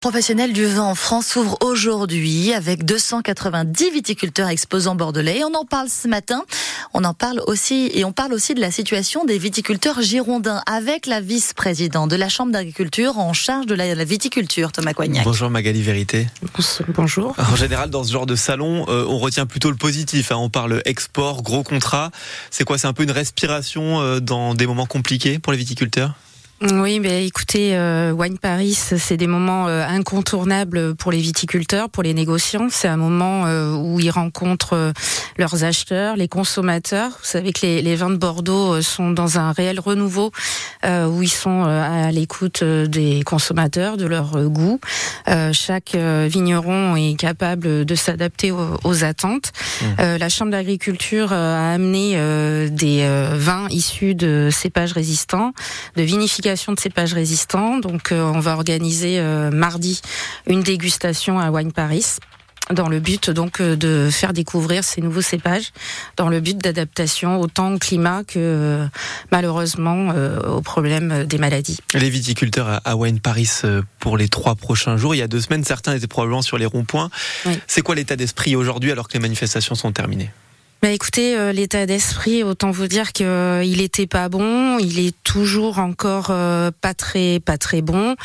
Professionnel du vin en France s'ouvre aujourd'hui avec 290 viticulteurs exposants bordelais. On en parle ce matin. On en parle aussi et on parle aussi de la situation des viticulteurs girondins avec la vice-présidente de la Chambre d'agriculture en charge de la, viticulture, Thomas Coignac. Bonjour Magali Vérité. Bonjour. En général, dans ce genre de salon, euh, on retient plutôt le positif. Hein. On parle export, gros contrat. C'est quoi? C'est un peu une respiration euh, dans des moments compliqués pour les viticulteurs? Oui, mais écoutez, euh, Wine Paris, c'est des moments euh, incontournables pour les viticulteurs, pour les négociants. C'est un moment euh, où ils rencontrent leurs acheteurs, les consommateurs. Vous savez que les, les vins de Bordeaux sont dans un réel renouveau, où ils sont à l'écoute des consommateurs, de leur goût. chaque vigneron est capable de s'adapter aux, aux, attentes. Mmh. la Chambre d'agriculture a amené des vins issus de cépages résistants, de vinification de cépages résistants. Donc, euh, on va organiser euh, mardi une dégustation à Wine Paris dans le but donc euh, de faire découvrir ces nouveaux cépages, dans le but d'adaptation autant au climat que malheureusement au problème des maladies. Les viticulteurs à Wine Paris pour les trois prochains jours. Il y a deux semaines, certains étaient probablement sur les ronds-points. C'est quoi l'état d'esprit aujourd'hui alors que les manifestations sont terminées? Bah écoutez, euh, l'état d'esprit, autant vous dire que euh, il était pas bon, il est toujours encore euh, pas très pas très bon.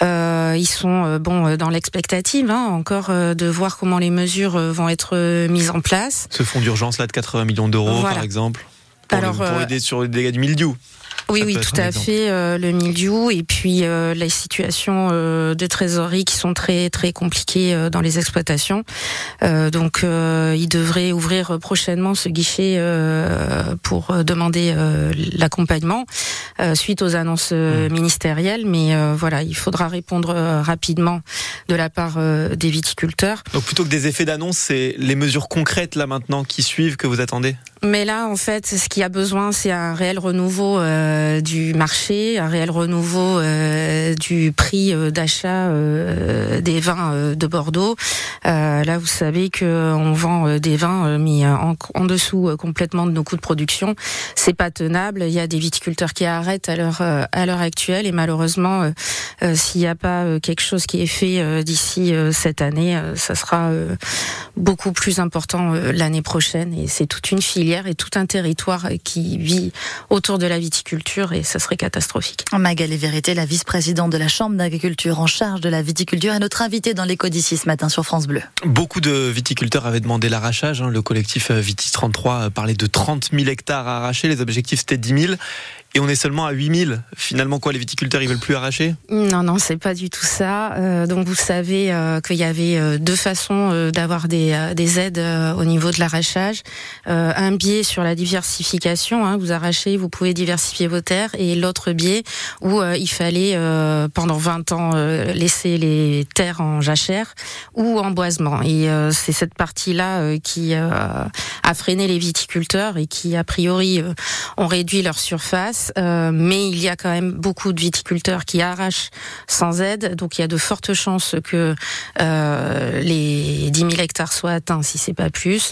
ils sont bon dans l'expectative, hein, encore de voir comment les mesures vont être mises en place. Ce fonds d'urgence là de 80 millions d'euros, par exemple, pour, Alors, pour aider sur les dégâts du mildiou. Oui, oui, tout à fait. Euh, le mildiou et puis euh, les situations euh, de trésorerie qui sont très très compliquées euh, dans les exploitations. donc, il devrait ouvrir prochainement ce guichet pour demander l'accompagnement suite aux annonces mmh. ministérielles. Mais voilà, il faudra répondre rapidement de la part des viticulteurs. Donc, plutôt que des effets d'annonce, c'est les mesures concrètes là maintenant qui suivent que vous attendez? Mais là, en fait, ce qui a besoin, c'est un réel renouveau euh, du marché, un réel renouveau euh, du prix euh, d'achat des vins de Bordeaux. là, vous savez que on vend des vins mis en, en, dessous complètement de nos coûts de production. C'est pas tenable. Il y a des viticulteurs qui arrêtent à l'heure à l'heure actuelle et malheureusement, s'il n'y a pas quelque chose qui est fait d'ici cette année, ça sera beaucoup plus important l'année prochaine. Et c'est toute une filière et tout un territoire qui vit autour de la viticulture et ça serait catastrophique. Magali Vérité, la vice-présidente de la Chambre d'agriculture en charge de la viticulture, est notre invitée dans l'éco d'ici ce matin sur France Bleu. Beaucoup de viticulteurs avaient demandé l'arrachage. Hein. Le collectif Vitis 33 parlait de 30 000 hectares à arracher. Les objectifs c'était 10 000 et on est seulement à 8000. Finalement, quoi, les viticulteurs, ils veulent plus arracher? Non, non, c'est pas du tout ça. Euh, donc, vous savez euh, qu'il y avait euh, deux façons d'avoir des, des aides au niveau de l'arrachage. un biais sur la diversification, hein, vous arrachez, vous pouvez diversifier vos terres, et l'autre biais où il fallait pendant 20 ans laisser les terres en jachère ou en boisement. Et c'est cette partie-là qui a freiné les viticulteurs et qui, a priori, ont réduit leur surface euh, mais il y a quand même beaucoup de viticulteurs qui arrachent sans aide, donc il y a de fortes chances que euh, les 10 000 hectares soient atteints, si c'est pas plus.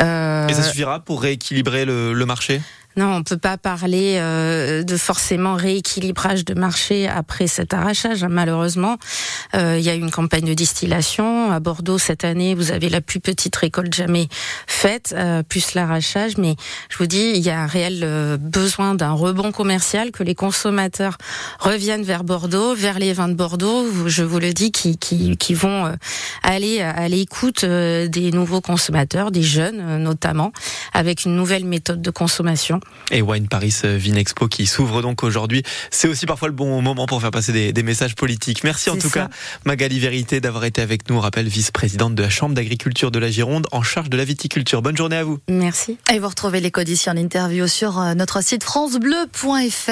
Euh, Et ça suffira pour rééquilibrer le marché? Non, on peut pas parler euh, de forcément rééquilibrage de marché après cet arrachage. Malheureusement, euh, il y a une campagne de distillation à Bordeaux cette année. Vous avez la plus petite récolte jamais faite, euh, plus l'arrachage. Mais je vous dis, il y a un réel besoin d'un rebond commercial, que les consommateurs reviennent vers Bordeaux, vers les vins de Bordeaux. Je vous le dis, qui vont aller à l'écoute des nouveaux consommateurs, des jeunes notamment, avec une nouvelle méthode de consommation. Et Wine Paris euh, Vinexpo qui s'ouvre donc aujourd'hui. C'est aussi parfois le bon moment pour faire passer des, des messages politiques. Merci en tout cas Magali Vérité d'avoir été avec nous. On rappelle vice-présidente de la Chambre d'agriculture de la Gironde en charge de la viticulture. Bonne journée à vous. Merci. Et vous retrouvez les coditions en interview sur euh, notre site francebleu.fr.